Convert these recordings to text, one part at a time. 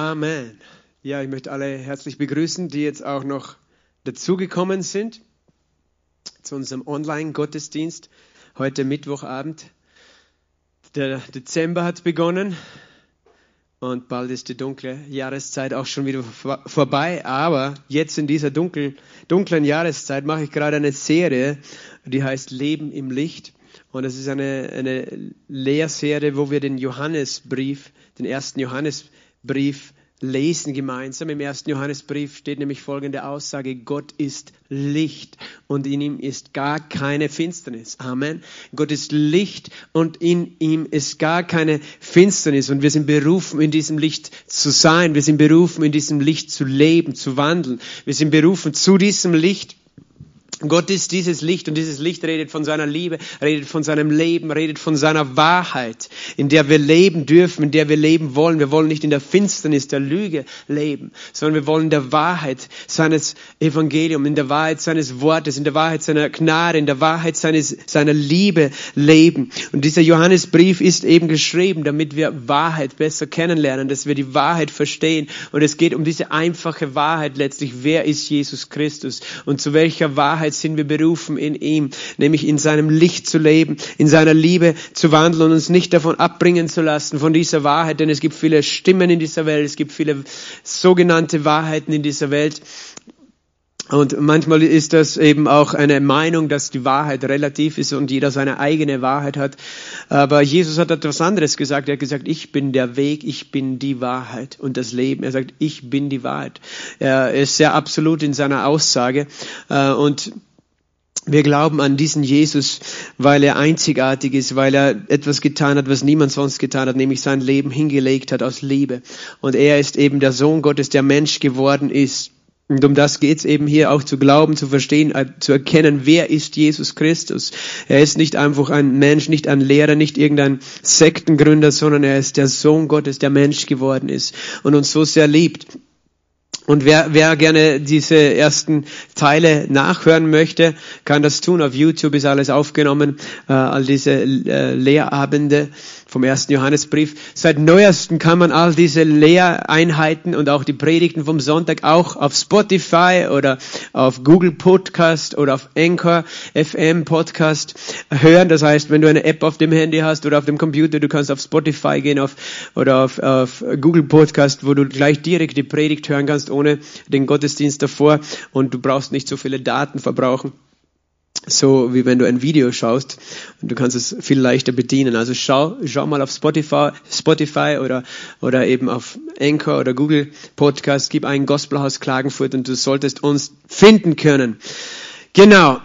Amen. Ja, ich möchte alle herzlich begrüßen, die jetzt auch noch dazugekommen sind zu unserem Online-Gottesdienst heute Mittwochabend. Der Dezember hat begonnen und bald ist die dunkle Jahreszeit auch schon wieder vor vorbei. Aber jetzt in dieser dunkel, dunklen Jahreszeit mache ich gerade eine Serie, die heißt Leben im Licht. Und es ist eine, eine Lehrserie, wo wir den Johannesbrief, den ersten Johannesbrief lesen gemeinsam. Im ersten Johannesbrief steht nämlich folgende Aussage, Gott ist Licht und in ihm ist gar keine Finsternis. Amen. Gott ist Licht und in ihm ist gar keine Finsternis und wir sind berufen, in diesem Licht zu sein. Wir sind berufen, in diesem Licht zu leben, zu wandeln. Wir sind berufen, zu diesem Licht Gott ist dieses Licht und dieses Licht redet von seiner Liebe, redet von seinem Leben, redet von seiner Wahrheit, in der wir leben dürfen, in der wir leben wollen. Wir wollen nicht in der Finsternis der Lüge leben, sondern wir wollen in der Wahrheit seines Evangeliums, in der Wahrheit seines Wortes, in der Wahrheit seiner Gnade, in der Wahrheit seines, seiner Liebe leben. Und dieser Johannesbrief ist eben geschrieben, damit wir Wahrheit besser kennenlernen, dass wir die Wahrheit verstehen. Und es geht um diese einfache Wahrheit letztlich. Wer ist Jesus Christus? Und zu welcher Wahrheit Wahrheit sind wir berufen in ihm, nämlich in seinem Licht zu leben, in seiner Liebe zu wandeln und uns nicht davon abbringen zu lassen, von dieser Wahrheit, denn es gibt viele Stimmen in dieser Welt, es gibt viele sogenannte Wahrheiten in dieser Welt. Und manchmal ist das eben auch eine Meinung, dass die Wahrheit relativ ist und jeder seine eigene Wahrheit hat. Aber Jesus hat etwas anderes gesagt. Er hat gesagt, ich bin der Weg, ich bin die Wahrheit und das Leben. Er sagt, ich bin die Wahrheit. Er ist sehr absolut in seiner Aussage. Äh, und wir glauben an diesen Jesus, weil er einzigartig ist, weil er etwas getan hat, was niemand sonst getan hat, nämlich sein Leben hingelegt hat aus Liebe. Und er ist eben der Sohn Gottes, der Mensch geworden ist und um das geht's eben hier auch zu glauben, zu verstehen, äh, zu erkennen, wer ist Jesus Christus. Er ist nicht einfach ein Mensch, nicht ein Lehrer, nicht irgendein Sektengründer, sondern er ist der Sohn Gottes, der Mensch geworden ist und uns so sehr liebt. Und wer, wer gerne diese ersten Teile nachhören möchte, kann das tun. Auf YouTube ist alles aufgenommen, äh, all diese äh, Lehrabende vom ersten Johannesbrief. Seit neuesten kann man all diese Lehreinheiten und auch die Predigten vom Sonntag auch auf Spotify oder auf Google Podcast oder auf Anchor FM Podcast hören. Das heißt, wenn du eine App auf dem Handy hast oder auf dem Computer, du kannst auf Spotify gehen auf, oder auf, auf Google Podcast, wo du gleich direkt die Predigt hören kannst, ohne den Gottesdienst davor und du brauchst nicht so viele Daten verbrauchen so wie wenn du ein Video schaust und du kannst es viel leichter bedienen. Also schau, schau mal auf Spotify, Spotify oder, oder eben auf Anchor oder Google Podcast, gib ein Gospelhaus Klagenfurt und du solltest uns finden können. Genau.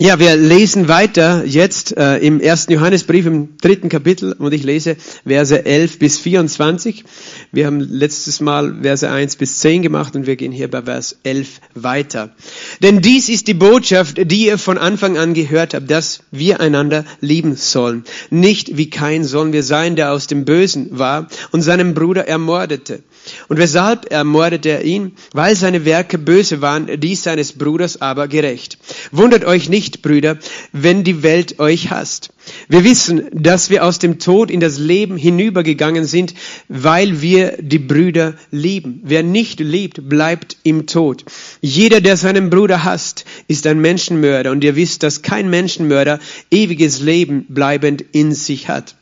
Ja, wir lesen weiter jetzt äh, im ersten Johannesbrief im dritten Kapitel und ich lese Verse 11 bis 24. Wir haben letztes Mal Verse 1 bis 10 gemacht und wir gehen hier bei Vers 11 weiter. Denn dies ist die Botschaft, die ihr von Anfang an gehört habt, dass wir einander lieben sollen. Nicht wie kein sollen wir sein, der aus dem Bösen war und seinen Bruder ermordete. Und weshalb ermordete er ihn? Weil seine Werke böse waren, die seines Bruders aber gerecht. Wundert euch nicht, Brüder, wenn die Welt euch hasst. Wir wissen, dass wir aus dem Tod in das Leben hinübergegangen sind, weil wir die Brüder lieben. Wer nicht liebt, bleibt im Tod. Jeder, der seinen Bruder hasst, ist ein Menschenmörder. Und ihr wisst, dass kein Menschenmörder ewiges Leben bleibend in sich hat.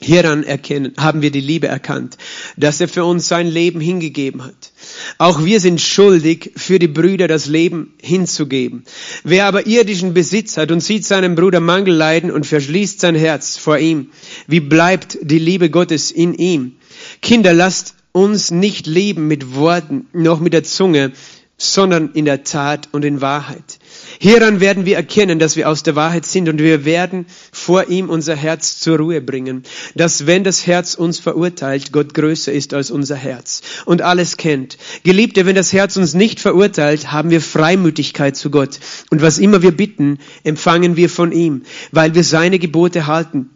Hieran erkennen, haben wir die Liebe erkannt, dass er für uns sein Leben hingegeben hat. Auch wir sind schuldig, für die Brüder das Leben hinzugeben. Wer aber irdischen Besitz hat und sieht seinem Bruder Mangel leiden und verschließt sein Herz vor ihm, wie bleibt die Liebe Gottes in ihm? Kinder, lasst uns nicht lieben mit Worten noch mit der Zunge, sondern in der Tat und in Wahrheit. Hieran werden wir erkennen, dass wir aus der Wahrheit sind und wir werden vor ihm unser Herz zur Ruhe bringen, dass wenn das Herz uns verurteilt, Gott größer ist als unser Herz und alles kennt. Geliebte, wenn das Herz uns nicht verurteilt, haben wir Freimütigkeit zu Gott und was immer wir bitten, empfangen wir von ihm, weil wir seine Gebote halten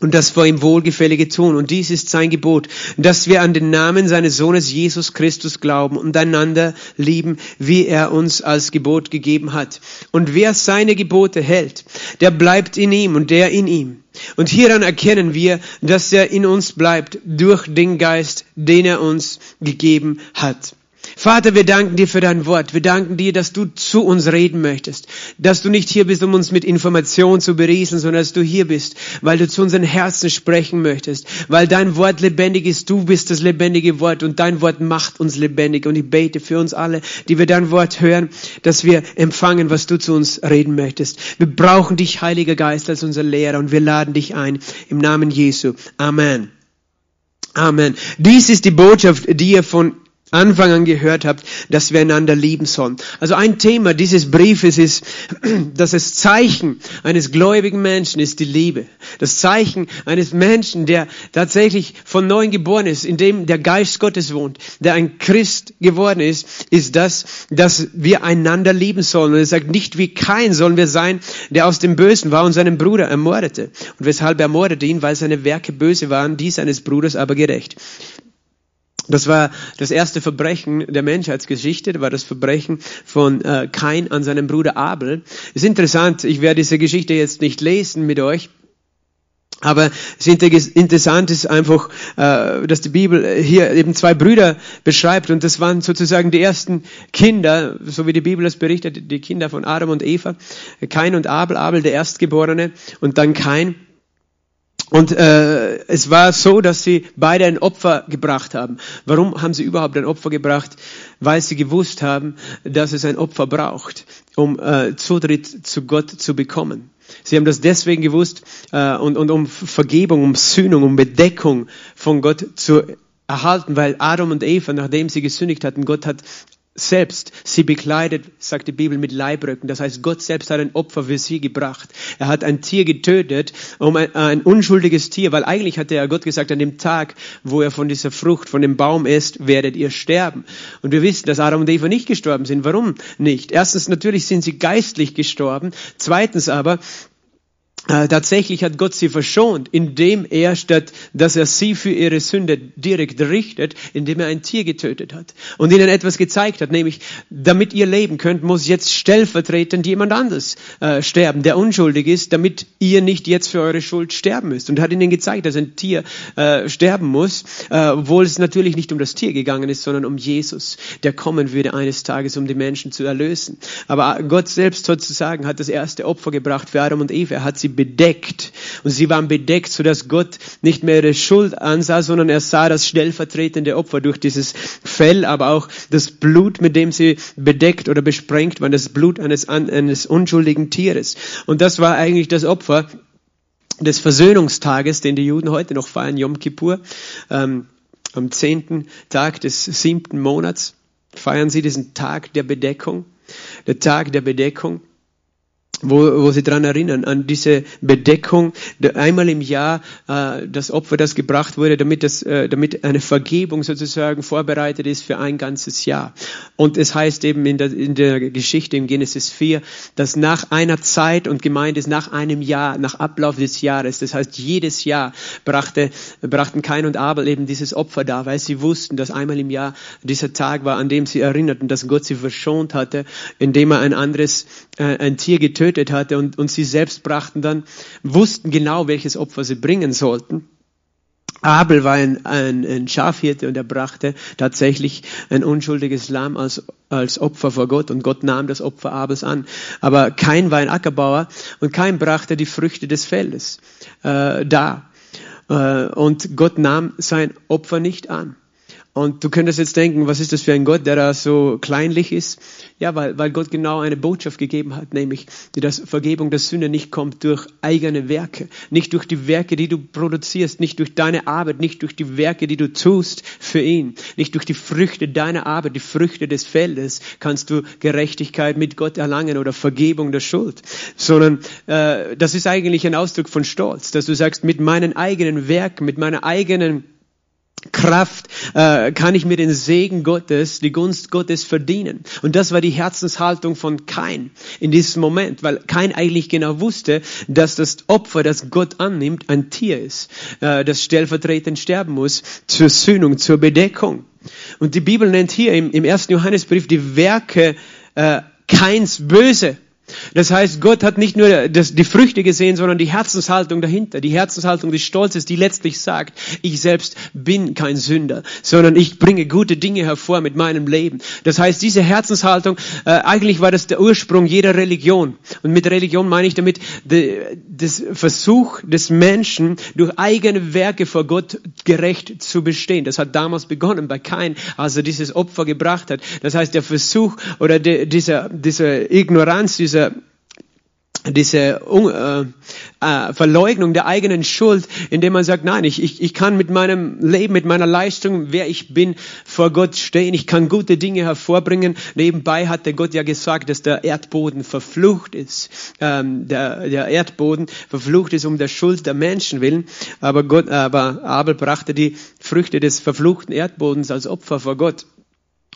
und das vor ihm Wohlgefällige tun. Und dies ist sein Gebot, dass wir an den Namen seines Sohnes Jesus Christus glauben und einander lieben, wie er uns als Gebot gegeben hat. Und wer seine Gebote hält, der bleibt in ihm und der in ihm. Und hieran erkennen wir, dass er in uns bleibt durch den Geist, den er uns gegeben hat. Vater, wir danken dir für dein Wort. Wir danken dir, dass du zu uns reden möchtest. Dass du nicht hier bist, um uns mit Informationen zu berieseln, sondern dass du hier bist, weil du zu unseren Herzen sprechen möchtest. Weil dein Wort lebendig ist. Du bist das lebendige Wort und dein Wort macht uns lebendig. Und ich bete für uns alle, die wir dein Wort hören, dass wir empfangen, was du zu uns reden möchtest. Wir brauchen dich, Heiliger Geist, als unser Lehrer und wir laden dich ein im Namen Jesu. Amen. Amen. Dies ist die Botschaft, die ihr von Anfang an gehört habt, dass wir einander lieben sollen. Also ein Thema dieses Briefes ist, dass das Zeichen eines gläubigen Menschen ist die Liebe. Das Zeichen eines Menschen, der tatsächlich von neuem geboren ist, in dem der Geist Gottes wohnt, der ein Christ geworden ist, ist das, dass wir einander lieben sollen. Und er sagt, nicht wie kein sollen wir sein, der aus dem Bösen war und seinen Bruder ermordete. Und weshalb er ermordete ihn, weil seine Werke böse waren, die seines Bruders aber gerecht. Das war das erste Verbrechen der Menschheitsgeschichte, das war das Verbrechen von äh, Kain an seinem Bruder Abel. Ist interessant, ich werde diese Geschichte jetzt nicht lesen mit euch, aber es interessant ist einfach, äh, dass die Bibel hier eben zwei Brüder beschreibt und das waren sozusagen die ersten Kinder, so wie die Bibel es berichtet, die Kinder von Adam und Eva, Kain und Abel, Abel der Erstgeborene und dann Kain. Und äh, es war so, dass sie beide ein Opfer gebracht haben. Warum haben sie überhaupt ein Opfer gebracht? Weil sie gewusst haben, dass es ein Opfer braucht, um äh, Zutritt zu Gott zu bekommen. Sie haben das deswegen gewusst äh, und, und um Vergebung, um Sühnung, um Bedeckung von Gott zu erhalten, weil Adam und Eva, nachdem sie gesündigt hatten, Gott hat selbst sie bekleidet, sagt die Bibel, mit Leibröcken. Das heißt, Gott selbst hat ein Opfer für sie gebracht. Er hat ein Tier getötet, um ein, ein, unschuldiges Tier, weil eigentlich hatte ja Gott gesagt, an dem Tag, wo er von dieser Frucht, von dem Baum isst, werdet ihr sterben. Und wir wissen, dass Adam und Eva nicht gestorben sind. Warum nicht? Erstens, natürlich sind sie geistlich gestorben. Zweitens aber, tatsächlich hat Gott sie verschont, indem er statt, dass er sie für ihre Sünde direkt richtet, indem er ein Tier getötet hat und ihnen etwas gezeigt hat, nämlich, damit ihr leben könnt, muss jetzt stellvertretend jemand anderes äh, sterben, der unschuldig ist, damit ihr nicht jetzt für eure Schuld sterben müsst. Und hat ihnen gezeigt, dass ein Tier äh, sterben muss, äh, obwohl es natürlich nicht um das Tier gegangen ist, sondern um Jesus, der kommen würde eines Tages, um die Menschen zu erlösen. Aber Gott selbst sozusagen hat das erste Opfer gebracht für Adam und Eva. Er hat sie bedeckt. Und sie waren bedeckt, sodass Gott nicht mehr ihre Schuld ansah, sondern er sah das stellvertretende Opfer durch dieses Fell, aber auch das Blut, mit dem sie bedeckt oder besprengt waren, das Blut eines, eines unschuldigen Tieres. Und das war eigentlich das Opfer des Versöhnungstages, den die Juden heute noch feiern, Yom Kippur, ähm, am zehnten Tag des siebten Monats feiern sie diesen Tag der Bedeckung, der Tag der Bedeckung wo, wo sie daran erinnern, an diese Bedeckung, einmal im Jahr äh, das Opfer, das gebracht wurde, damit, das, äh, damit eine Vergebung sozusagen vorbereitet ist für ein ganzes Jahr. Und es heißt eben in der, in der Geschichte im Genesis 4, dass nach einer Zeit und gemeint ist nach einem Jahr, nach Ablauf des Jahres, das heißt jedes Jahr brachte, brachten Kain und Abel eben dieses Opfer da, weil sie wussten, dass einmal im Jahr dieser Tag war, an dem sie erinnerten, dass Gott sie verschont hatte, indem er ein anderes, äh, ein Tier getötet getötet hatte und, und sie selbst brachten dann, wussten genau, welches Opfer sie bringen sollten. Abel war ein, ein, ein Schafhirte und er brachte tatsächlich ein unschuldiges Lamm als, als Opfer vor Gott und Gott nahm das Opfer Abels an. Aber kein war ein Ackerbauer und kein brachte die Früchte des Feldes äh, da. Äh, und Gott nahm sein Opfer nicht an. Und du könntest jetzt denken, was ist das für ein Gott, der da so kleinlich ist? Ja, weil, weil Gott genau eine Botschaft gegeben hat, nämlich, dass Vergebung der Sünde nicht kommt durch eigene Werke, nicht durch die Werke, die du produzierst, nicht durch deine Arbeit, nicht durch die Werke, die du tust für ihn, nicht durch die Früchte deiner Arbeit, die Früchte des Feldes kannst du Gerechtigkeit mit Gott erlangen oder Vergebung der Schuld, sondern äh, das ist eigentlich ein Ausdruck von Stolz, dass du sagst, mit meinen eigenen Werken, mit meiner eigenen Kraft äh, kann ich mir den Segen Gottes, die Gunst Gottes verdienen. Und das war die Herzenshaltung von Kain in diesem Moment, weil Kain eigentlich genau wusste, dass das Opfer, das Gott annimmt, ein Tier ist, äh, das stellvertretend sterben muss zur Sühnung, zur Bedeckung. Und die Bibel nennt hier im, im ersten Johannesbrief die Werke äh, Kains böse. Das heißt, Gott hat nicht nur das, die Früchte gesehen, sondern die Herzenshaltung dahinter, die Herzenshaltung des Stolzes, die letztlich sagt, ich selbst bin kein Sünder, sondern ich bringe gute Dinge hervor mit meinem Leben. Das heißt, diese Herzenshaltung, äh, eigentlich war das der Ursprung jeder Religion. Und mit Religion meine ich damit de, Versuch des Menschen, durch eigene Werke vor Gott gerecht zu bestehen. Das hat damals begonnen bei Kain, als er dieses Opfer gebracht hat. Das heißt, der Versuch oder de, dieser, dieser Ignoranz, dieser diese diese äh, äh, Verleugnung der eigenen Schuld, indem man sagt, nein, ich, ich, ich kann mit meinem Leben, mit meiner Leistung, wer ich bin, vor Gott stehen, ich kann gute Dinge hervorbringen. Nebenbei hat der Gott ja gesagt, dass der Erdboden verflucht ist. Ähm, der, der Erdboden verflucht ist um der Schuld der Menschen willen. Aber, Gott, aber Abel brachte die Früchte des verfluchten Erdbodens als Opfer vor Gott.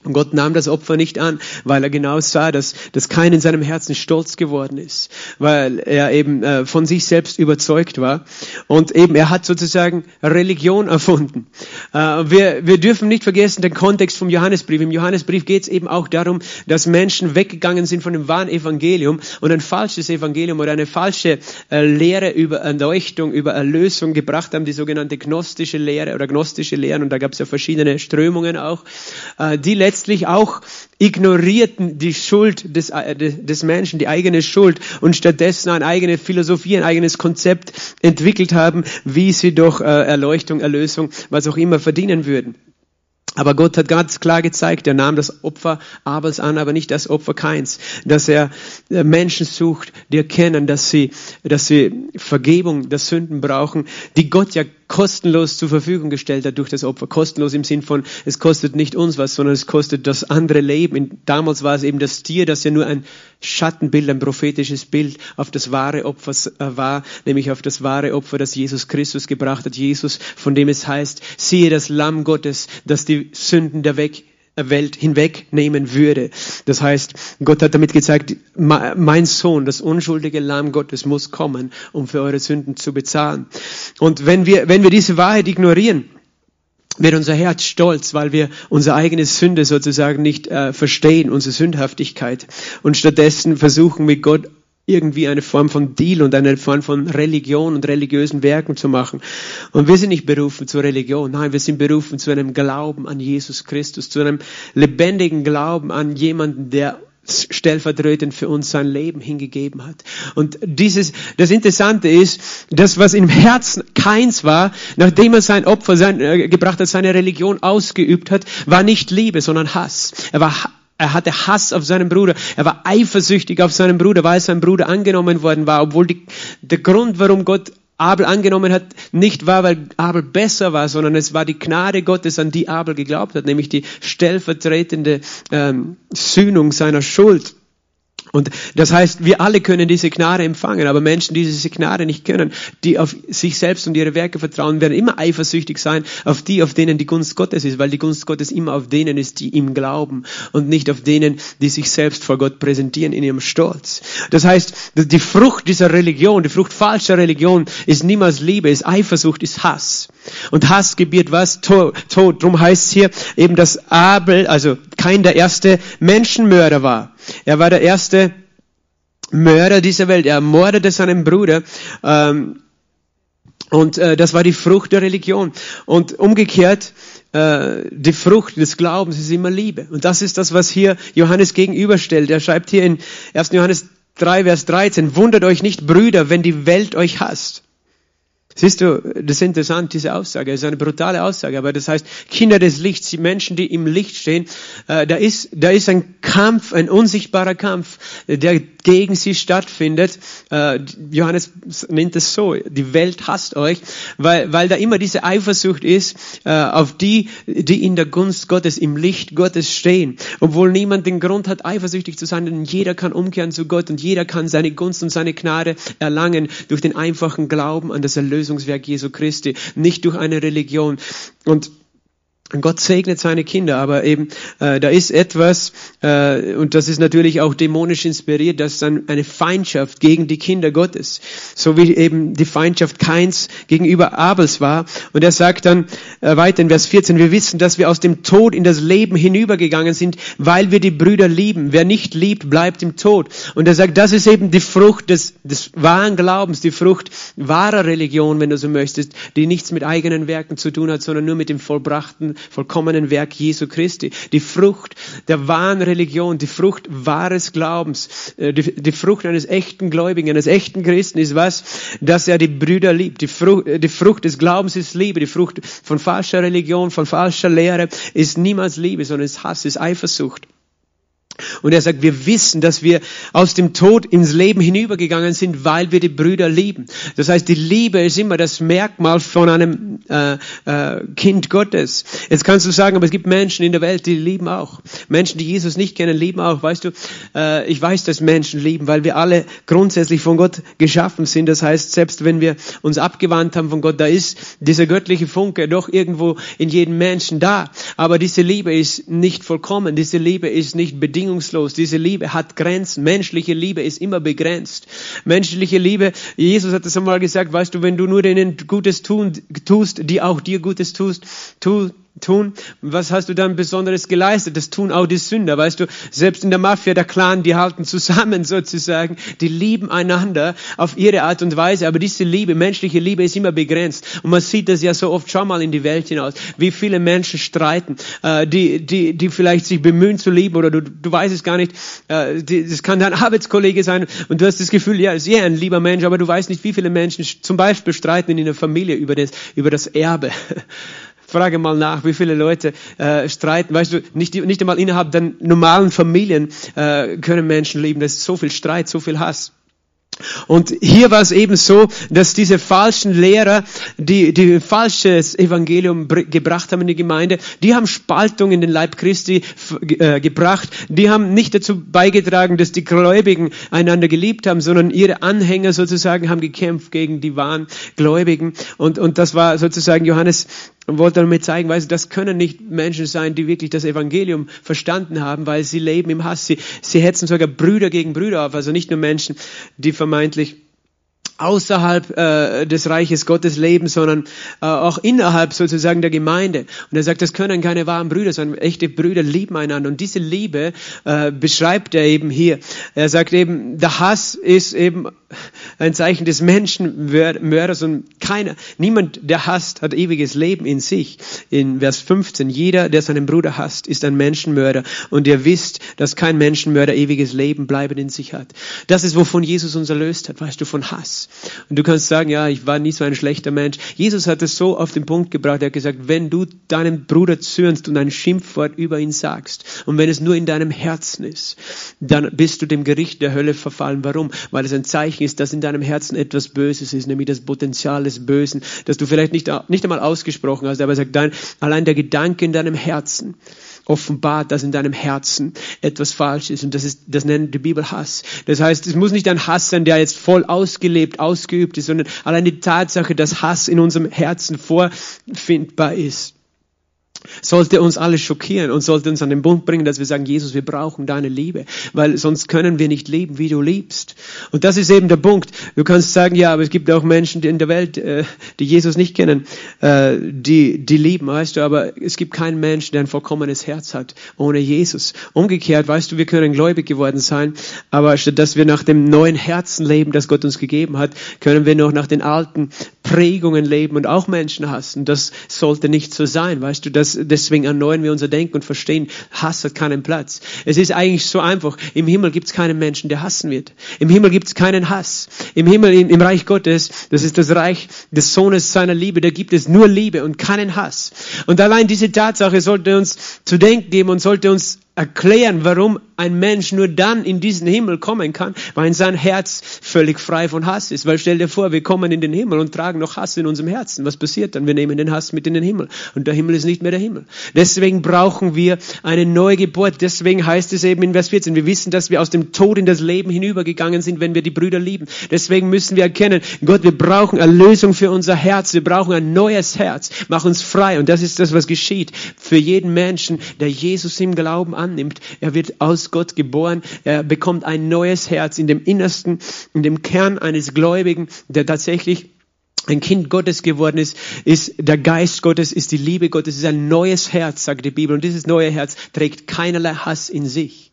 Und Gott nahm das Opfer nicht an, weil er genau sah, dass, dass kein in seinem Herzen stolz geworden ist, weil er eben äh, von sich selbst überzeugt war. Und eben, er hat sozusagen Religion erfunden. Äh, wir, wir dürfen nicht vergessen den Kontext vom Johannesbrief. Im Johannesbrief geht es eben auch darum, dass Menschen weggegangen sind von dem wahren Evangelium und ein falsches Evangelium oder eine falsche äh, Lehre über Erleuchtung, über Erlösung gebracht haben, die sogenannte gnostische Lehre oder gnostische Lehren. Und da gab es ja verschiedene Strömungen auch, äh, die letztlich auch ignorierten die Schuld des, äh, des Menschen, die eigene Schuld und stattdessen eine eigene Philosophie, ein eigenes Konzept entwickelt haben, wie sie durch äh, Erleuchtung, Erlösung, was auch immer verdienen würden. Aber Gott hat ganz klar gezeigt, er nahm das Opfer Abels an, aber nicht das Opfer Keins. Dass er äh, Menschen sucht, die erkennen, dass sie, dass sie Vergebung der Sünden brauchen, die Gott ja kostenlos zur Verfügung gestellt hat durch das Opfer. Kostenlos im Sinn von, es kostet nicht uns was, sondern es kostet das andere Leben. Damals war es eben das Tier, das ja nur ein Schattenbild, ein prophetisches Bild auf das wahre Opfer äh, war, nämlich auf das wahre Opfer, das Jesus Christus gebracht hat. Jesus, von dem es heißt, siehe das Lamm Gottes, das die Sünden der Weg Welt hinwegnehmen würde. Das heißt, Gott hat damit gezeigt, mein Sohn, das unschuldige Lamm Gottes, muss kommen, um für eure Sünden zu bezahlen. Und wenn wir, wenn wir diese Wahrheit ignorieren, wird unser Herz stolz, weil wir unsere eigene Sünde sozusagen nicht äh, verstehen, unsere Sündhaftigkeit. Und stattdessen versuchen mit Gott irgendwie eine Form von Deal und eine Form von Religion und religiösen Werken zu machen. Und wir sind nicht berufen zur Religion, nein, wir sind berufen zu einem Glauben an Jesus Christus, zu einem lebendigen Glauben an jemanden, der stellvertretend für uns sein Leben hingegeben hat. Und dieses, das Interessante ist, das, was im Herzen keins war, nachdem er sein Opfer sein, äh, gebracht hat, seine Religion ausgeübt hat, war nicht Liebe, sondern Hass. Er war er hatte Hass auf seinen Bruder. Er war eifersüchtig auf seinen Bruder, weil sein Bruder angenommen worden war, obwohl die, der Grund, warum Gott Abel angenommen hat, nicht war, weil Abel besser war, sondern es war die Gnade Gottes, an die Abel geglaubt hat, nämlich die stellvertretende ähm, Sühnung seiner Schuld. Und das heißt, wir alle können diese Gnade empfangen, aber Menschen, die diese Gnade nicht können, die auf sich selbst und ihre Werke vertrauen, werden immer eifersüchtig sein auf die, auf denen die Gunst Gottes ist, weil die Gunst Gottes immer auf denen ist, die ihm glauben und nicht auf denen, die sich selbst vor Gott präsentieren in ihrem Stolz. Das heißt, die Frucht dieser Religion, die Frucht falscher Religion ist niemals Liebe, ist Eifersucht, ist Hass. Und Hass gebiert was? Tod. Tod. Drum heißt es hier eben, dass Abel, also kein der erste Menschenmörder war. Er war der erste Mörder dieser Welt. Er ermordete seinen Bruder. Ähm, und äh, das war die Frucht der Religion. Und umgekehrt, äh, die Frucht des Glaubens ist immer Liebe. Und das ist das, was hier Johannes gegenüberstellt. Er schreibt hier in 1. Johannes 3, Vers 13, wundert euch nicht, Brüder, wenn die Welt euch hasst. Siehst du, das ist interessant, diese Aussage. Es ist eine brutale Aussage, aber das heißt, Kinder des Lichts, die Menschen, die im Licht stehen, äh, da ist, da ist ein Kampf, ein unsichtbarer Kampf, der gegen sie stattfindet. Äh, Johannes nennt es so, die Welt hasst euch, weil, weil da immer diese Eifersucht ist äh, auf die, die in der Gunst Gottes, im Licht Gottes stehen. Obwohl niemand den Grund hat, eifersüchtig zu sein, denn jeder kann umkehren zu Gott und jeder kann seine Gunst und seine Gnade erlangen durch den einfachen Glauben an das Erlösungswerk Jesu Christi, nicht durch eine Religion. Und Gott segnet seine Kinder, aber eben äh, da ist etwas, äh, und das ist natürlich auch dämonisch inspiriert, dass dann eine Feindschaft gegen die Kinder Gottes, so wie eben die Feindschaft Keins gegenüber Abels war. Und er sagt dann äh, weiter in Vers 14, wir wissen, dass wir aus dem Tod in das Leben hinübergegangen sind, weil wir die Brüder lieben. Wer nicht liebt, bleibt im Tod. Und er sagt, das ist eben die Frucht des, des wahren Glaubens, die Frucht wahrer Religion, wenn du so möchtest, die nichts mit eigenen Werken zu tun hat, sondern nur mit dem vollbrachten vollkommenen Werk Jesu Christi. Die Frucht der wahren Religion, die Frucht wahres Glaubens, äh, die, die Frucht eines echten Gläubigen, eines echten Christen ist was? Dass er die Brüder liebt. Die Frucht, äh, die Frucht des Glaubens ist Liebe. Die Frucht von falscher Religion, von falscher Lehre ist niemals Liebe, sondern ist Hass, ist Eifersucht. Und er sagt, wir wissen, dass wir aus dem Tod ins Leben hinübergegangen sind, weil wir die Brüder lieben. Das heißt, die Liebe ist immer das Merkmal von einem äh, äh, Kind Gottes. Jetzt kannst du sagen, aber es gibt Menschen in der Welt, die lieben auch. Menschen, die Jesus nicht kennen, lieben auch. Weißt du, äh, ich weiß, dass Menschen lieben, weil wir alle grundsätzlich von Gott geschaffen sind. Das heißt, selbst wenn wir uns abgewandt haben von Gott, da ist dieser göttliche Funke doch irgendwo in jedem Menschen da. Aber diese Liebe ist nicht vollkommen. Diese Liebe ist nicht bedingt bedingungslos. Diese Liebe hat Grenzen. Menschliche Liebe ist immer begrenzt. Menschliche Liebe, Jesus hat es einmal gesagt, weißt du, wenn du nur denen Gutes tun, tust, die auch dir Gutes tust, tu, tun. Was hast du dann Besonderes geleistet? Das tun auch die Sünder, weißt du. Selbst in der Mafia, der Clan, die halten zusammen sozusagen. Die lieben einander auf ihre Art und Weise. Aber diese Liebe, menschliche Liebe ist immer begrenzt. Und man sieht das ja so oft, schau mal in die Welt hinaus, wie viele Menschen streiten, äh, die, die, die vielleicht sich bemühen zu lieben oder du, du weißt es gar nicht. Äh, die, das kann dein Arbeitskollege sein und du hast das Gefühl, ja, ist ja ein lieber Mensch, aber du weißt nicht, wie viele Menschen zum Beispiel streiten in der Familie über das, über das Erbe. Frage mal nach, wie viele Leute äh, streiten. Weißt du, nicht, nicht einmal innerhalb der normalen Familien äh, können Menschen leben. Das ist so viel Streit, so viel Hass. Und hier war es eben so, dass diese falschen Lehrer, die, die falsches Evangelium gebracht haben in die Gemeinde, die haben Spaltung in den Leib Christi äh, gebracht. Die haben nicht dazu beigetragen, dass die Gläubigen einander geliebt haben, sondern ihre Anhänger sozusagen haben gekämpft gegen die wahren Gläubigen. Und, und das war sozusagen Johannes wollte damit zeigen, weißt du, das können nicht Menschen sein, die wirklich das Evangelium verstanden haben, weil sie leben im Hass. Sie, sie hetzen sogar Brüder gegen Brüder auf, also nicht nur Menschen, die vermeintlich außerhalb äh, des Reiches Gottes leben, sondern äh, auch innerhalb sozusagen der Gemeinde. Und er sagt, das können keine wahren Brüder sein. Echte Brüder lieben einander. Und diese Liebe äh, beschreibt er eben hier. Er sagt eben, der Hass ist eben ein Zeichen des Menschenmörders und keiner, niemand, der hasst, hat ewiges Leben in sich. In Vers 15, jeder, der seinen Bruder hasst, ist ein Menschenmörder. Und ihr wisst, dass kein Menschenmörder ewiges Leben bleiben in sich hat. Das ist, wovon Jesus uns erlöst hat, weißt du, von Hass. Und du kannst sagen, ja, ich war nie so ein schlechter Mensch. Jesus hat es so auf den Punkt gebracht, er hat gesagt, wenn du deinem Bruder zürnst und ein Schimpfwort über ihn sagst, und wenn es nur in deinem Herzen ist, dann bist du dem Gericht der Hölle verfallen. Warum? Weil es ein Zeichen ist, dass in deinem Herzen etwas Böses ist, nämlich das Potenzial des Bösen, das du vielleicht nicht, nicht einmal ausgesprochen hast, aber er sagt, dein, allein der Gedanke in deinem Herzen, offenbart, dass in deinem Herzen etwas falsch ist. Und das ist, das nennt die Bibel Hass. Das heißt, es muss nicht ein Hass sein, der jetzt voll ausgelebt, ausgeübt ist, sondern allein die Tatsache, dass Hass in unserem Herzen vorfindbar ist sollte uns alles schockieren und sollte uns an den Punkt bringen, dass wir sagen, Jesus, wir brauchen deine Liebe, weil sonst können wir nicht leben, wie du liebst. Und das ist eben der Punkt. Du kannst sagen, ja, aber es gibt auch Menschen in der Welt, äh, die Jesus nicht kennen, äh, die, die lieben, weißt du, aber es gibt keinen Menschen, der ein vollkommenes Herz hat ohne Jesus. Umgekehrt, weißt du, wir können gläubig geworden sein, aber statt dass wir nach dem neuen Herzen leben, das Gott uns gegeben hat, können wir noch nach den alten Prägungen leben und auch Menschen hassen. Das sollte nicht so sein, weißt du, das, deswegen erneuern wir unser Denken und verstehen, Hass hat keinen Platz. Es ist eigentlich so einfach. Im Himmel gibt es keinen Menschen, der hassen wird. Im Himmel gibt es keinen Hass. Im Himmel, im, im Reich Gottes, das ist das Reich des Sohnes seiner Liebe, da gibt es nur Liebe und keinen Hass. Und allein diese Tatsache sollte uns zu denken geben und sollte uns erklären, warum ein Mensch nur dann in diesen Himmel kommen kann, weil sein Herz völlig frei von Hass ist. Weil stell dir vor, wir kommen in den Himmel und tragen noch Hass in unserem Herzen. Was passiert dann? Wir nehmen den Hass mit in den Himmel. Und der Himmel ist nicht mehr der Himmel. Deswegen brauchen wir eine neue Geburt. Deswegen heißt es eben in Vers 14, wir wissen, dass wir aus dem Tod in das Leben hinübergegangen sind, wenn wir die Brüder lieben. Deswegen müssen wir erkennen, Gott, wir brauchen Erlösung für unser Herz. Wir brauchen ein neues Herz. Mach uns frei. Und das ist das, was geschieht für jeden Menschen, der Jesus im Glauben annimmt. Er wird aus Gott geboren. Er bekommt ein neues Herz in dem Innersten, in dem Kern eines Gläubigen, der tatsächlich ein Kind Gottes geworden ist, ist der Geist Gottes, ist die Liebe Gottes, ist ein neues Herz, sagt die Bibel. Und dieses neue Herz trägt keinerlei Hass in sich.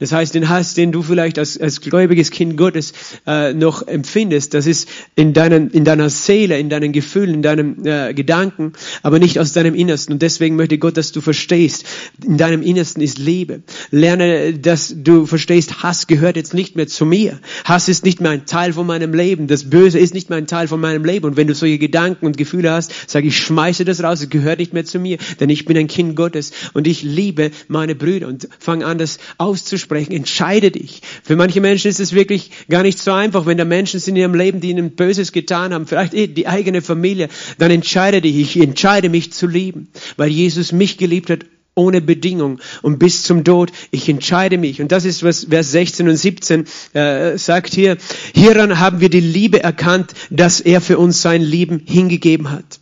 Das heißt, den Hass, den du vielleicht als, als gläubiges Kind Gottes äh, noch empfindest, das ist in, deinen, in deiner Seele, in deinen Gefühlen, in deinem äh, Gedanken, aber nicht aus deinem Innersten. Und deswegen möchte Gott, dass du verstehst, in deinem Innersten ist Liebe. Lerne, dass du verstehst, Hass gehört jetzt nicht mehr zu mir. Hass ist nicht mehr ein Teil von meinem Leben. Das Böse ist nicht mehr ein Teil von meinem Leben. Und wenn du solche Gedanken und Gefühle hast, sage ich, schmeiße das raus, es gehört nicht mehr zu mir, denn ich bin ein Kind Gottes und ich liebe meine Brüder und fange an, das auszusprechen aussprechen. Entscheide dich. Für manche Menschen ist es wirklich gar nicht so einfach, wenn da Menschen sind in ihrem Leben, die ihnen Böses getan haben, vielleicht eh die eigene Familie, dann entscheide dich. Ich entscheide mich zu lieben, weil Jesus mich geliebt hat ohne Bedingung und bis zum Tod. Ich entscheide mich. Und das ist, was Vers 16 und 17 äh, sagt hier. Hieran haben wir die Liebe erkannt, dass er für uns sein Leben hingegeben hat.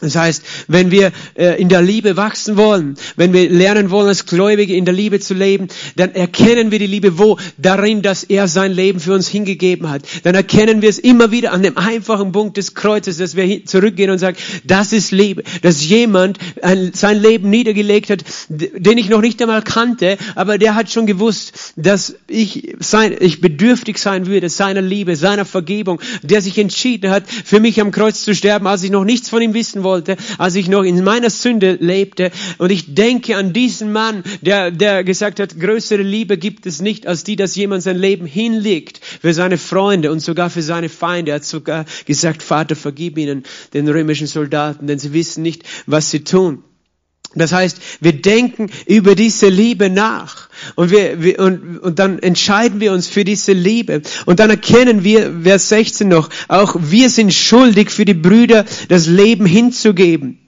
Das heißt, wenn wir äh, in der Liebe wachsen wollen, wenn wir lernen wollen, als Gläubige in der Liebe zu leben, dann erkennen wir die Liebe wo? Darin, dass er sein Leben für uns hingegeben hat. Dann erkennen wir es immer wieder an dem einfachen Punkt des Kreuzes, dass wir zurückgehen und sagen, das ist Liebe. Dass jemand sein Leben niedergelegt hat, den ich noch nicht einmal kannte, aber der hat schon gewusst, dass ich, sein, ich bedürftig sein würde, seiner Liebe, seiner Vergebung, der sich entschieden hat, für mich am Kreuz zu sterben, als ich noch nichts von ihm wissen wollte, als ich noch in meiner Sünde lebte. Und ich denke an diesen Mann, der, der gesagt hat, größere Liebe gibt es nicht, als die, dass jemand sein Leben hinlegt für seine Freunde und sogar für seine Feinde. Er hat sogar gesagt, Vater, vergib ihnen, den römischen Soldaten, denn sie wissen nicht, was sie tun. Das heißt, wir denken über diese Liebe nach und, wir, wir, und, und dann entscheiden wir uns für diese Liebe. Und dann erkennen wir, Vers 16 noch, auch wir sind schuldig für die Brüder das Leben hinzugeben.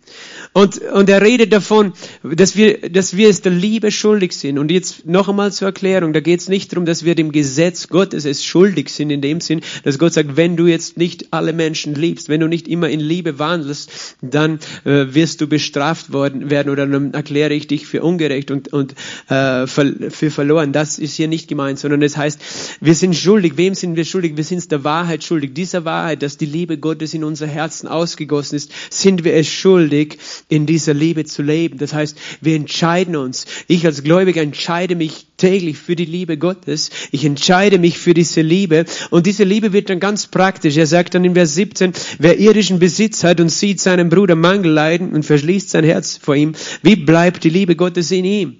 Und, und er redet davon, dass wir, dass wir es der Liebe schuldig sind. Und jetzt noch einmal zur Erklärung, da geht es nicht darum, dass wir dem Gesetz Gottes es schuldig sind, in dem Sinn, dass Gott sagt, wenn du jetzt nicht alle Menschen liebst, wenn du nicht immer in Liebe wandelst, dann äh, wirst du bestraft worden werden oder dann erkläre ich dich für ungerecht und, und äh, für verloren. Das ist hier nicht gemeint, sondern es heißt, wir sind schuldig. Wem sind wir schuldig? Wir sind der Wahrheit schuldig. Dieser Wahrheit, dass die Liebe Gottes in unser Herzen ausgegossen ist, sind wir es schuldig, in dieser Liebe zu leben. Das heißt, wir entscheiden uns. Ich als Gläubiger entscheide mich täglich für die Liebe Gottes. Ich entscheide mich für diese Liebe. Und diese Liebe wird dann ganz praktisch. Er sagt dann in Vers 17, wer irdischen Besitz hat und sieht seinen Bruder Mangel leiden und verschließt sein Herz vor ihm, wie bleibt die Liebe Gottes in ihm?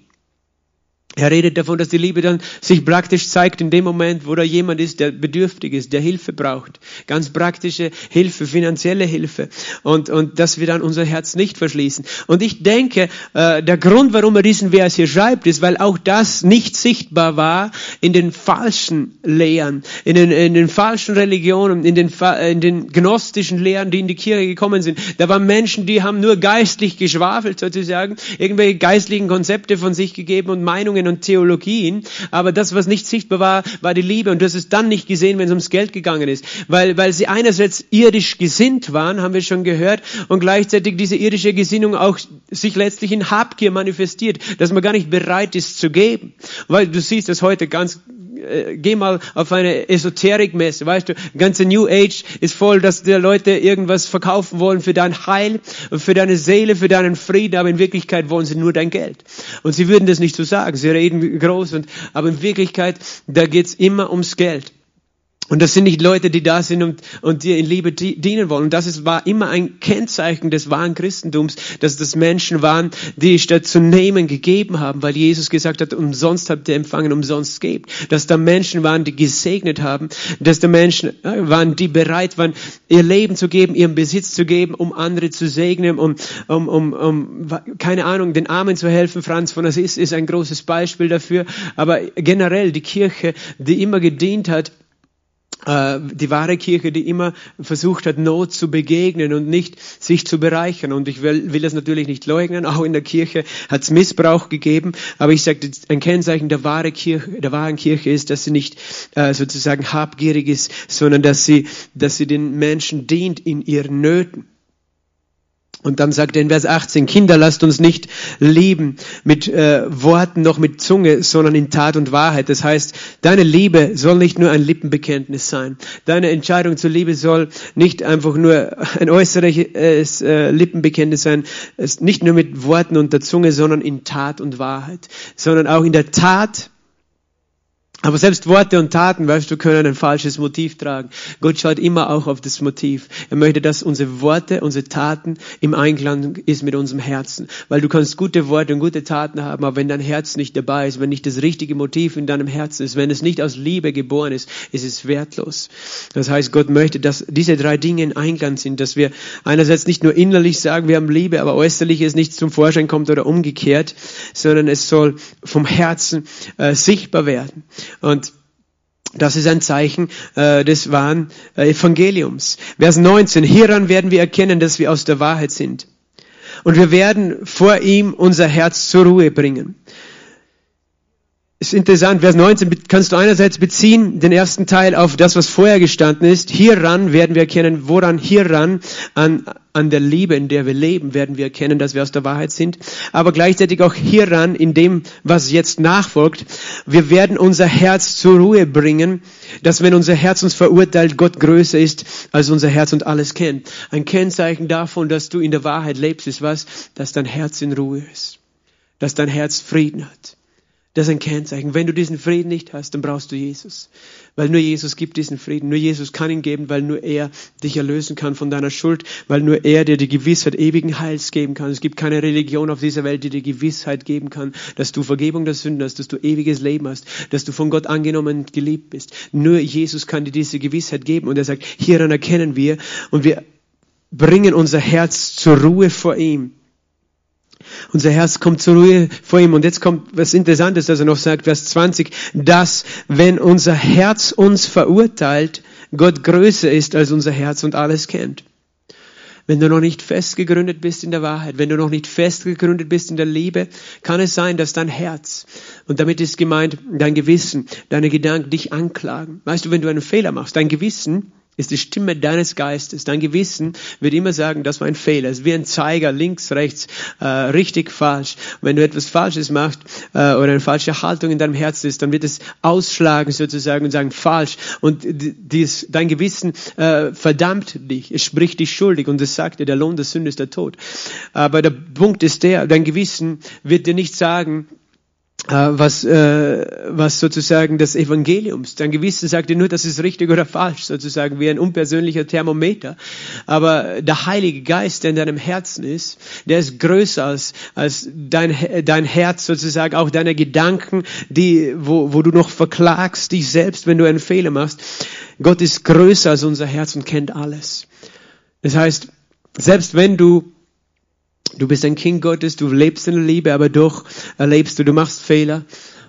Er redet davon, dass die Liebe dann sich praktisch zeigt in dem Moment, wo da jemand ist, der bedürftig ist, der Hilfe braucht. Ganz praktische Hilfe, finanzielle Hilfe. Und, und dass wir dann unser Herz nicht verschließen. Und ich denke, äh, der Grund, warum er diesen Vers hier schreibt, ist, weil auch das nicht sichtbar war in den falschen Lehren, in den, in den falschen Religionen, in den, in den gnostischen Lehren, die in die Kirche gekommen sind. Da waren Menschen, die haben nur geistlich geschwafelt, sozusagen, irgendwelche geistlichen Konzepte von sich gegeben und Meinungen und Theologien, aber das, was nicht sichtbar war, war die Liebe und hast es dann nicht gesehen, wenn es ums Geld gegangen ist, weil, weil sie einerseits irdisch gesinnt waren, haben wir schon gehört, und gleichzeitig diese irdische Gesinnung auch sich letztlich in Habgier manifestiert, dass man gar nicht bereit ist zu geben, weil du siehst das heute ganz äh, geh mal auf eine Esoterikmesse, weißt du, ganze New Age ist voll, dass die Leute irgendwas verkaufen wollen für dein Heil, für deine Seele, für deinen Frieden, aber in Wirklichkeit wollen sie nur dein Geld. Und sie würden das nicht so sagen, sie reden groß, und, aber in Wirklichkeit, da geht's immer ums Geld. Und das sind nicht Leute, die da sind und, und dir in Liebe dienen wollen. Und das ist, war immer ein Kennzeichen des wahren Christentums, dass das Menschen waren, die statt zu nehmen gegeben haben, weil Jesus gesagt hat, umsonst habt ihr empfangen, umsonst gebt. Dass da Menschen waren, die gesegnet haben, dass da Menschen äh, waren, die bereit waren, ihr Leben zu geben, ihren Besitz zu geben, um andere zu segnen, um, um, um, um keine Ahnung, den Armen zu helfen. Franz von Assisi ist ein großes Beispiel dafür. Aber generell die Kirche, die immer gedient hat, die wahre Kirche, die immer versucht hat, Not zu begegnen und nicht sich zu bereichern. Und ich will, will das natürlich nicht leugnen. Auch in der Kirche hat es Missbrauch gegeben. Aber ich sage, ein Kennzeichen der, wahre Kirche, der wahren Kirche ist, dass sie nicht äh, sozusagen habgierig ist, sondern dass sie, dass sie den Menschen dient in ihren Nöten. Und dann sagt er in Vers 18, Kinder, lasst uns nicht lieben mit äh, Worten noch mit Zunge, sondern in Tat und Wahrheit. Das heißt, deine Liebe soll nicht nur ein Lippenbekenntnis sein. Deine Entscheidung zur Liebe soll nicht einfach nur ein äußeres äh, Lippenbekenntnis sein, es nicht nur mit Worten und der Zunge, sondern in Tat und Wahrheit. Sondern auch in der Tat aber selbst Worte und Taten, weißt du, können ein falsches Motiv tragen. Gott schaut immer auch auf das Motiv. Er möchte, dass unsere Worte, unsere Taten im Einklang ist mit unserem Herzen. Weil du kannst gute Worte und gute Taten haben, aber wenn dein Herz nicht dabei ist, wenn nicht das richtige Motiv in deinem Herzen ist, wenn es nicht aus Liebe geboren ist, ist es wertlos. Das heißt, Gott möchte, dass diese drei Dinge in Einklang sind, dass wir einerseits nicht nur innerlich sagen, wir haben Liebe, aber äußerlich es nicht zum Vorschein kommt oder umgekehrt, sondern es soll vom Herzen äh, sichtbar werden. Und das ist ein Zeichen äh, des wahren äh, Evangeliums. Vers 19. Hieran werden wir erkennen, dass wir aus der Wahrheit sind. Und wir werden vor ihm unser Herz zur Ruhe bringen ist interessant, Vers 19 kannst du einerseits beziehen, den ersten Teil auf das, was vorher gestanden ist. Hieran werden wir erkennen, woran hieran, an, an der Liebe, in der wir leben, werden wir erkennen, dass wir aus der Wahrheit sind. Aber gleichzeitig auch hieran, in dem, was jetzt nachfolgt. Wir werden unser Herz zur Ruhe bringen, dass wenn unser Herz uns verurteilt, Gott größer ist, als unser Herz und alles kennt. Ein Kennzeichen davon, dass du in der Wahrheit lebst, ist was? Dass dein Herz in Ruhe ist. Dass dein Herz Frieden hat das ist ein Kennzeichen. Wenn du diesen Frieden nicht hast, dann brauchst du Jesus. Weil nur Jesus gibt diesen Frieden. Nur Jesus kann ihn geben, weil nur er dich erlösen kann von deiner Schuld, weil nur er dir die Gewissheit ewigen Heils geben kann. Es gibt keine Religion auf dieser Welt, die dir Gewissheit geben kann, dass du Vergebung der Sünden hast, dass du ewiges Leben hast, dass du von Gott angenommen und geliebt bist. Nur Jesus kann dir diese Gewissheit geben. Und er sagt, hieran erkennen wir und wir bringen unser Herz zur Ruhe vor ihm unser Herz kommt zur Ruhe vor ihm. Und jetzt kommt was Interessantes, dass er noch sagt, Vers 20, dass wenn unser Herz uns verurteilt, Gott größer ist als unser Herz und alles kennt. Wenn du noch nicht festgegründet bist in der Wahrheit, wenn du noch nicht festgegründet bist in der Liebe, kann es sein, dass dein Herz, und damit ist gemeint dein Gewissen, deine Gedanken dich anklagen. Weißt du, wenn du einen Fehler machst, dein Gewissen ist die Stimme deines Geistes. Dein Gewissen wird immer sagen, das war ein Fehler. Es ist wie ein Zeiger, links, rechts, äh, richtig, falsch. Wenn du etwas Falsches machst äh, oder eine falsche Haltung in deinem Herzen ist, dann wird es ausschlagen sozusagen und sagen, falsch. Und dies, dein Gewissen äh, verdammt dich, es spricht dich schuldig und es sagt dir, der Lohn der Sünde ist der Tod. Aber der Punkt ist der, dein Gewissen wird dir nicht sagen, was, äh, was sozusagen das Evangeliums. Dein Gewissen sagt dir nur, das ist richtig oder falsch, sozusagen wie ein unpersönlicher Thermometer. Aber der Heilige Geist, der in deinem Herzen ist, der ist größer als, als dein, dein Herz sozusagen, auch deine Gedanken, die, wo, wo du noch verklagst dich selbst, wenn du einen Fehler machst. Gott ist größer als unser Herz und kennt alles. Das heißt, selbst wenn du Du bist ein Kind Gottes, du lebst in der Liebe, aber doch erlebst du, du machst Fehler.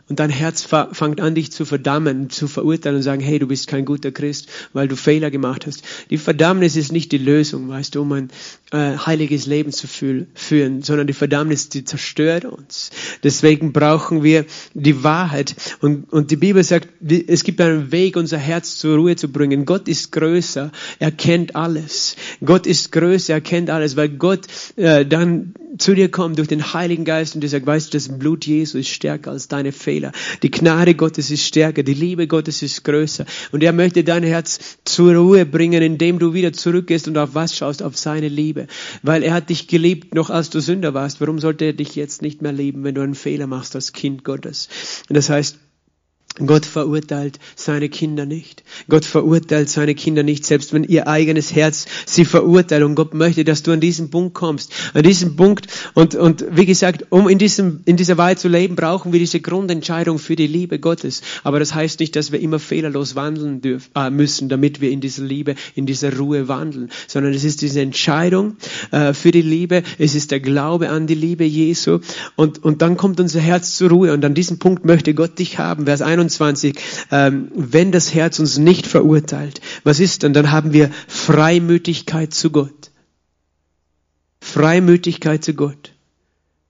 Und dein Herz fängt an, dich zu verdammen, zu verurteilen und sagen, hey, du bist kein guter Christ, weil du Fehler gemacht hast. Die Verdammnis ist nicht die Lösung, weißt du, um ein äh, heiliges Leben zu führen, sondern die Verdammnis, die zerstört uns. Deswegen brauchen wir die Wahrheit. Und, und die Bibel sagt, es gibt einen Weg, unser Herz zur Ruhe zu bringen. Gott ist größer, er kennt alles. Gott ist größer, er kennt alles, weil Gott äh, dann zu dir kommt durch den Heiligen Geist und dir sagt, weißt du, das Blut Jesu ist stärker als deine Fehler. Die Gnade Gottes ist stärker, die Liebe Gottes ist größer. Und er möchte dein Herz zur Ruhe bringen, indem du wieder zurückgehst und auf was schaust? Auf seine Liebe. Weil er hat dich geliebt, noch als du Sünder warst. Warum sollte er dich jetzt nicht mehr lieben, wenn du einen Fehler machst als Kind Gottes? Und das heißt, Gott verurteilt seine Kinder nicht. Gott verurteilt seine Kinder nicht, selbst wenn ihr eigenes Herz sie verurteilt. Und Gott möchte, dass du an diesen Punkt kommst. An diesen Punkt. Und, und wie gesagt, um in, diesem, in dieser Wahrheit zu leben, brauchen wir diese Grundentscheidung für die Liebe Gottes. Aber das heißt nicht, dass wir immer fehlerlos wandeln dürfen, äh, müssen, damit wir in dieser Liebe, in dieser Ruhe wandeln. Sondern es ist diese Entscheidung äh, für die Liebe. Es ist der Glaube an die Liebe Jesu. Und, und dann kommt unser Herz zur Ruhe. Und an diesem Punkt möchte Gott dich haben. Vers 21 21, ähm, wenn das Herz uns nicht verurteilt, was ist dann? Dann haben wir Freimütigkeit zu Gott. Freimütigkeit zu Gott.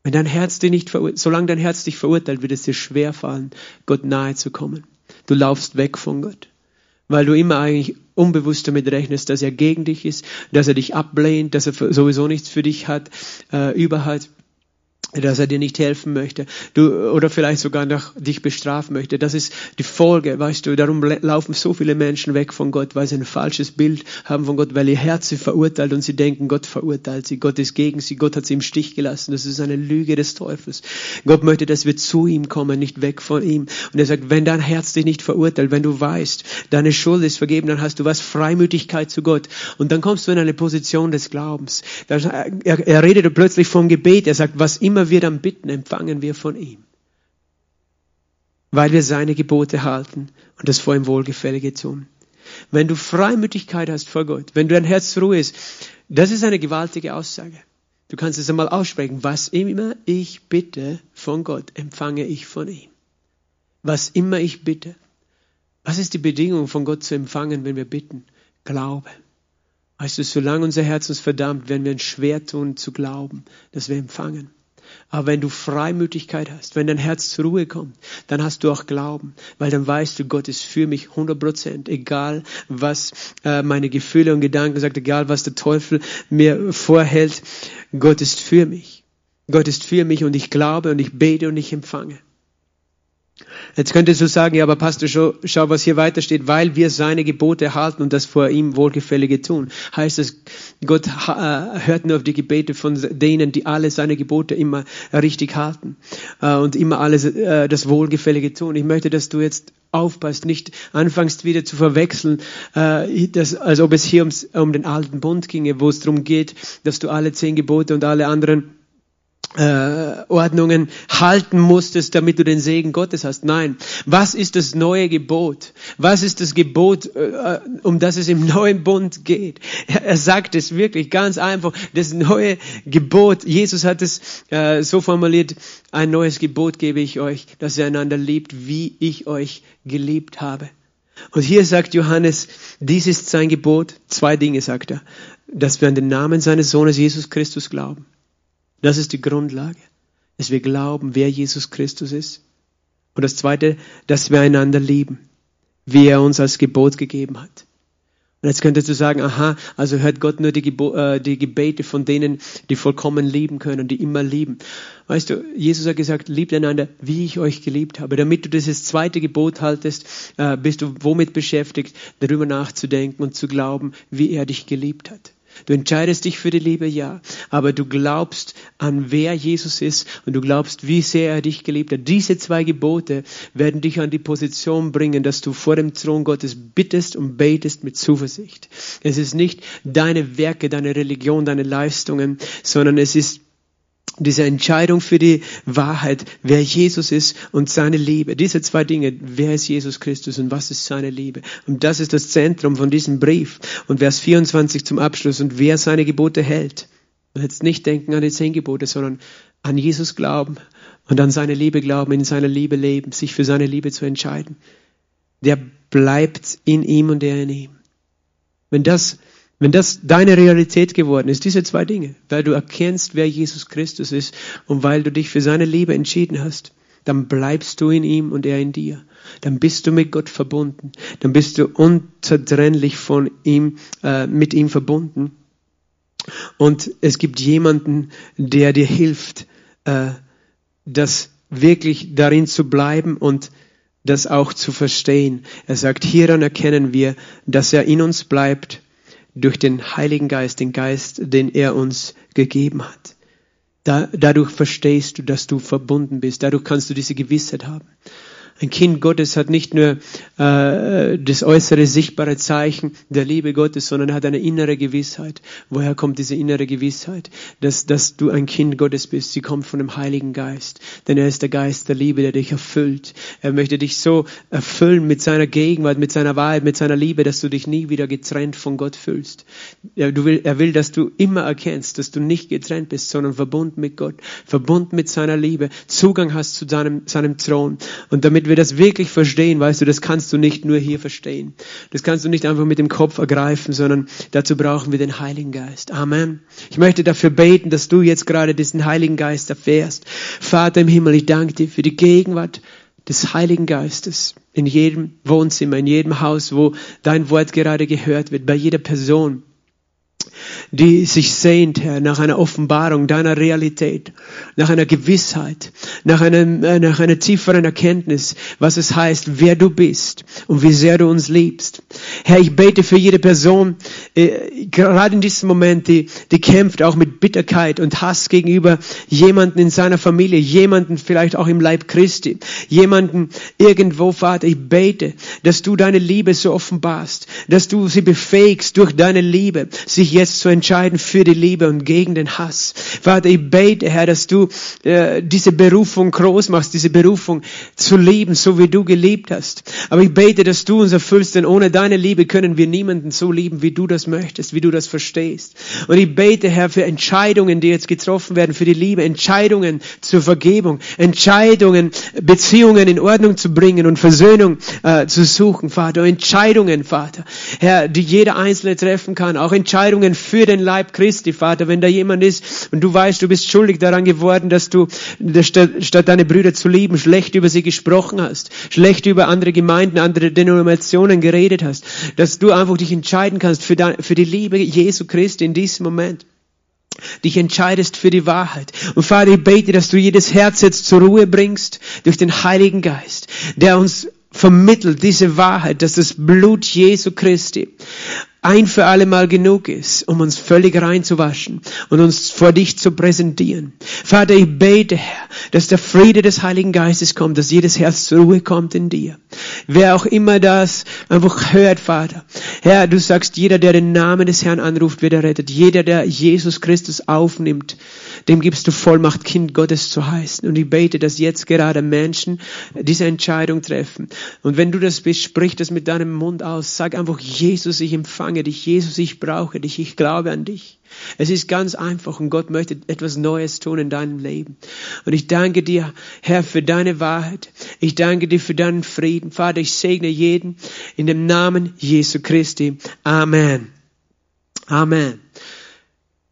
Wenn dein Herz dich nicht verurteilt, solange dein Herz dich verurteilt, wird es dir schwer fallen, Gott nahe zu kommen. Du laufst weg von Gott, weil du immer eigentlich unbewusst damit rechnest, dass er gegen dich ist, dass er dich ablehnt, dass er sowieso nichts für dich hat, äh, über hat dass er dir nicht helfen möchte, du, oder vielleicht sogar noch dich bestrafen möchte. Das ist die Folge, weißt du. Darum laufen so viele Menschen weg von Gott, weil sie ein falsches Bild haben von Gott, weil ihr Herz sie verurteilt und sie denken, Gott verurteilt sie, Gott ist gegen sie, Gott hat sie im Stich gelassen. Das ist eine Lüge des Teufels. Gott möchte, dass wir zu ihm kommen, nicht weg von ihm. Und er sagt, wenn dein Herz dich nicht verurteilt, wenn du weißt, deine Schuld ist vergeben, dann hast du was Freimütigkeit zu Gott. Und dann kommst du in eine Position des Glaubens. Er, er redet plötzlich vom Gebet. Er sagt, was immer immer wir dann bitten, empfangen wir von ihm. Weil wir seine Gebote halten und das vor ihm Wohlgefällige tun. Wenn du Freimütigkeit hast vor Gott, wenn du dein Herz Ruhe ist, das ist eine gewaltige Aussage. Du kannst es einmal aussprechen. Was immer ich bitte von Gott, empfange ich von ihm. Was immer ich bitte. Was ist die Bedingung von Gott zu empfangen, wenn wir bitten? Glaube. Weißt du, solange unser Herz uns verdammt, werden wir uns schwer tun zu glauben, dass wir empfangen. Aber wenn du Freimütigkeit hast, wenn dein Herz zur Ruhe kommt, dann hast du auch Glauben, weil dann weißt du, Gott ist für mich 100 Prozent, egal was äh, meine Gefühle und Gedanken sagt, egal was der Teufel mir vorhält, Gott ist für mich. Gott ist für mich und ich glaube und ich bete und ich empfange. Jetzt könntest du sagen, ja, aber Pastor, schau, schau, was hier weiter steht, weil wir seine Gebote halten und das vor ihm Wohlgefällige tun. Heißt das, Gott äh, hört nur auf die Gebete von denen, die alle seine Gebote immer richtig halten äh, und immer alles äh, das Wohlgefällige tun. Ich möchte, dass du jetzt aufpasst, nicht anfängst wieder zu verwechseln, dass, als ob es hier ums, um den alten Bund ginge, wo es darum geht, dass du alle zehn Gebote und alle anderen äh, Ordnungen halten musstest, damit du den Segen Gottes hast. Nein. Was ist das neue Gebot? Was ist das Gebot, äh, um das es im neuen Bund geht? Er, er, sagt es wirklich ganz einfach. Das neue Gebot. Jesus hat es äh, so formuliert. Ein neues Gebot gebe ich euch, dass ihr einander liebt, wie ich euch geliebt habe. Und hier sagt Johannes, dies ist sein Gebot. Zwei Dinge sagt er. Dass wir an den Namen seines Sohnes Jesus Christus glauben das ist die Grundlage, dass wir glauben, wer Jesus Christus ist. Und das Zweite, dass wir einander lieben, wie er uns als Gebot gegeben hat. Und jetzt könntest du sagen, aha, also hört Gott nur die, Gebo äh, die Gebete von denen, die vollkommen lieben können, die immer lieben. Weißt du, Jesus hat gesagt, liebt einander, wie ich euch geliebt habe. Damit du dieses zweite Gebot haltest, äh, bist du womit beschäftigt, darüber nachzudenken und zu glauben, wie er dich geliebt hat. Du entscheidest dich für die Liebe, ja, aber du glaubst an wer Jesus ist und du glaubst, wie sehr er dich geliebt hat. Diese zwei Gebote werden dich an die Position bringen, dass du vor dem Thron Gottes bittest und betest mit Zuversicht. Es ist nicht deine Werke, deine Religion, deine Leistungen, sondern es ist diese Entscheidung für die Wahrheit, wer Jesus ist und seine Liebe. Diese zwei Dinge, wer ist Jesus Christus und was ist seine Liebe? Und das ist das Zentrum von diesem Brief. Und Vers 24 zum Abschluss. Und wer seine Gebote hält. Jetzt nicht denken an die zehn Gebote, sondern an Jesus glauben und an seine Liebe glauben, in seiner Liebe leben, sich für seine Liebe zu entscheiden. Der bleibt in ihm und er in ihm. Wenn das wenn das deine Realität geworden ist, diese zwei Dinge, weil du erkennst, wer Jesus Christus ist und weil du dich für seine Liebe entschieden hast, dann bleibst du in ihm und er in dir. Dann bist du mit Gott verbunden. Dann bist du unzertrennlich von ihm, äh, mit ihm verbunden. Und es gibt jemanden, der dir hilft, äh, das wirklich darin zu bleiben und das auch zu verstehen. Er sagt, hieran erkennen wir, dass er in uns bleibt durch den Heiligen Geist, den Geist, den er uns gegeben hat. Da, dadurch verstehst du, dass du verbunden bist. Dadurch kannst du diese Gewissheit haben. Ein Kind Gottes hat nicht nur äh, das äußere sichtbare Zeichen der Liebe Gottes, sondern hat eine innere Gewissheit. Woher kommt diese innere Gewissheit? Dass, dass du ein Kind Gottes bist. Sie kommt von dem Heiligen Geist. Denn er ist der Geist der Liebe, der dich erfüllt. Er möchte dich so erfüllen mit seiner Gegenwart, mit seiner Wahrheit, mit seiner Liebe, dass du dich nie wieder getrennt von Gott fühlst. Er, will, er will, dass du immer erkennst, dass du nicht getrennt bist, sondern verbunden mit Gott, verbunden mit seiner Liebe, Zugang hast zu seinem, seinem Thron. Und damit wir das wirklich verstehen, weißt du, das kannst du nicht nur hier verstehen. Das kannst du nicht einfach mit dem Kopf ergreifen, sondern dazu brauchen wir den Heiligen Geist. Amen. Ich möchte dafür beten, dass du jetzt gerade diesen Heiligen Geist erfährst. Vater im Himmel, ich danke dir für die Gegenwart des Heiligen Geistes in jedem Wohnzimmer, in jedem Haus, wo dein Wort gerade gehört wird, bei jeder Person die sich sehnt, Herr, nach einer Offenbarung deiner Realität, nach einer Gewissheit, nach, einem, äh, nach einer tieferen Erkenntnis, was es heißt, wer du bist und wie sehr du uns liebst. Herr, ich bete für jede Person, äh, gerade in diesem Moment, die, die kämpft auch mit Bitterkeit und Hass gegenüber jemanden in seiner Familie, jemanden vielleicht auch im Leib Christi, jemanden irgendwo, Vater, ich bete, dass du deine Liebe so offenbarst, dass du sie befähigst durch deine Liebe, sich jetzt zu entscheiden für die Liebe und gegen den Hass. Vater, ich bete, Herr, dass du äh, diese Berufung groß machst, diese Berufung zu lieben, so wie du geliebt hast. Aber ich bete, dass du uns erfüllst, denn ohne deine Liebe können wir niemanden so lieben, wie du das möchtest, wie du das verstehst. Und ich bete, Herr, für Entscheidungen, die jetzt getroffen werden, für die Liebe, Entscheidungen zur Vergebung, Entscheidungen, Beziehungen in Ordnung zu bringen und Versöhnung äh, zu suchen, Vater. Entscheidungen, Vater, Herr, die jeder Einzelne treffen kann, auch Entscheidungen für den Leib Christi, Vater, wenn da jemand ist und du weißt, du bist schuldig daran geworden, dass du statt, deine Brüder zu lieben, schlecht über sie gesprochen hast, schlecht über andere Gemeinden, andere Denominationen geredet hast, dass du einfach dich entscheiden kannst für, dein, für die Liebe Jesu Christi in diesem Moment dich entscheidest für die Wahrheit. Und Vater, ich bete, dass du jedes Herz jetzt zur Ruhe bringst durch den Heiligen Geist, der uns vermittelt diese Wahrheit, dass das Blut Jesu Christi ein für alle Mal genug ist, um uns völlig reinzuwaschen und uns vor dich zu präsentieren. Vater, ich bete, Herr, dass der Friede des Heiligen Geistes kommt, dass jedes Herz zur Ruhe kommt in dir. Wer auch immer das einfach hört, Vater. Herr, du sagst, jeder, der den Namen des Herrn anruft, wird errettet. Jeder, der Jesus Christus aufnimmt, dem gibst du Vollmacht, Kind Gottes zu heißen. Und ich bete, dass jetzt gerade Menschen diese Entscheidung treffen. Und wenn du das bist, sprich das mit deinem Mund aus. Sag einfach, Jesus, ich empfange dich. Jesus, ich brauche dich. Ich glaube an dich. Es ist ganz einfach und Gott möchte etwas Neues tun in deinem Leben. Und ich danke dir, Herr, für deine Wahrheit. Ich danke dir für deinen Frieden. Vater, ich segne jeden in dem Namen Jesu Christi. Amen. Amen.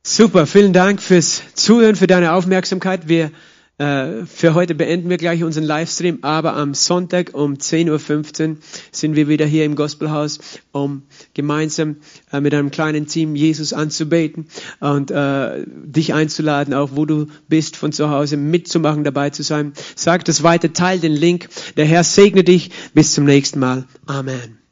Super, vielen Dank fürs Zuhören, für deine Aufmerksamkeit. Wir äh, für heute beenden wir gleich unseren Livestream, aber am Sonntag um 10.15 Uhr sind wir wieder hier im Gospelhaus, um gemeinsam äh, mit einem kleinen Team Jesus anzubeten und äh, dich einzuladen, auch wo du bist, von zu Hause mitzumachen, dabei zu sein. Sag das weiter, teil den Link. Der Herr segne dich. Bis zum nächsten Mal. Amen.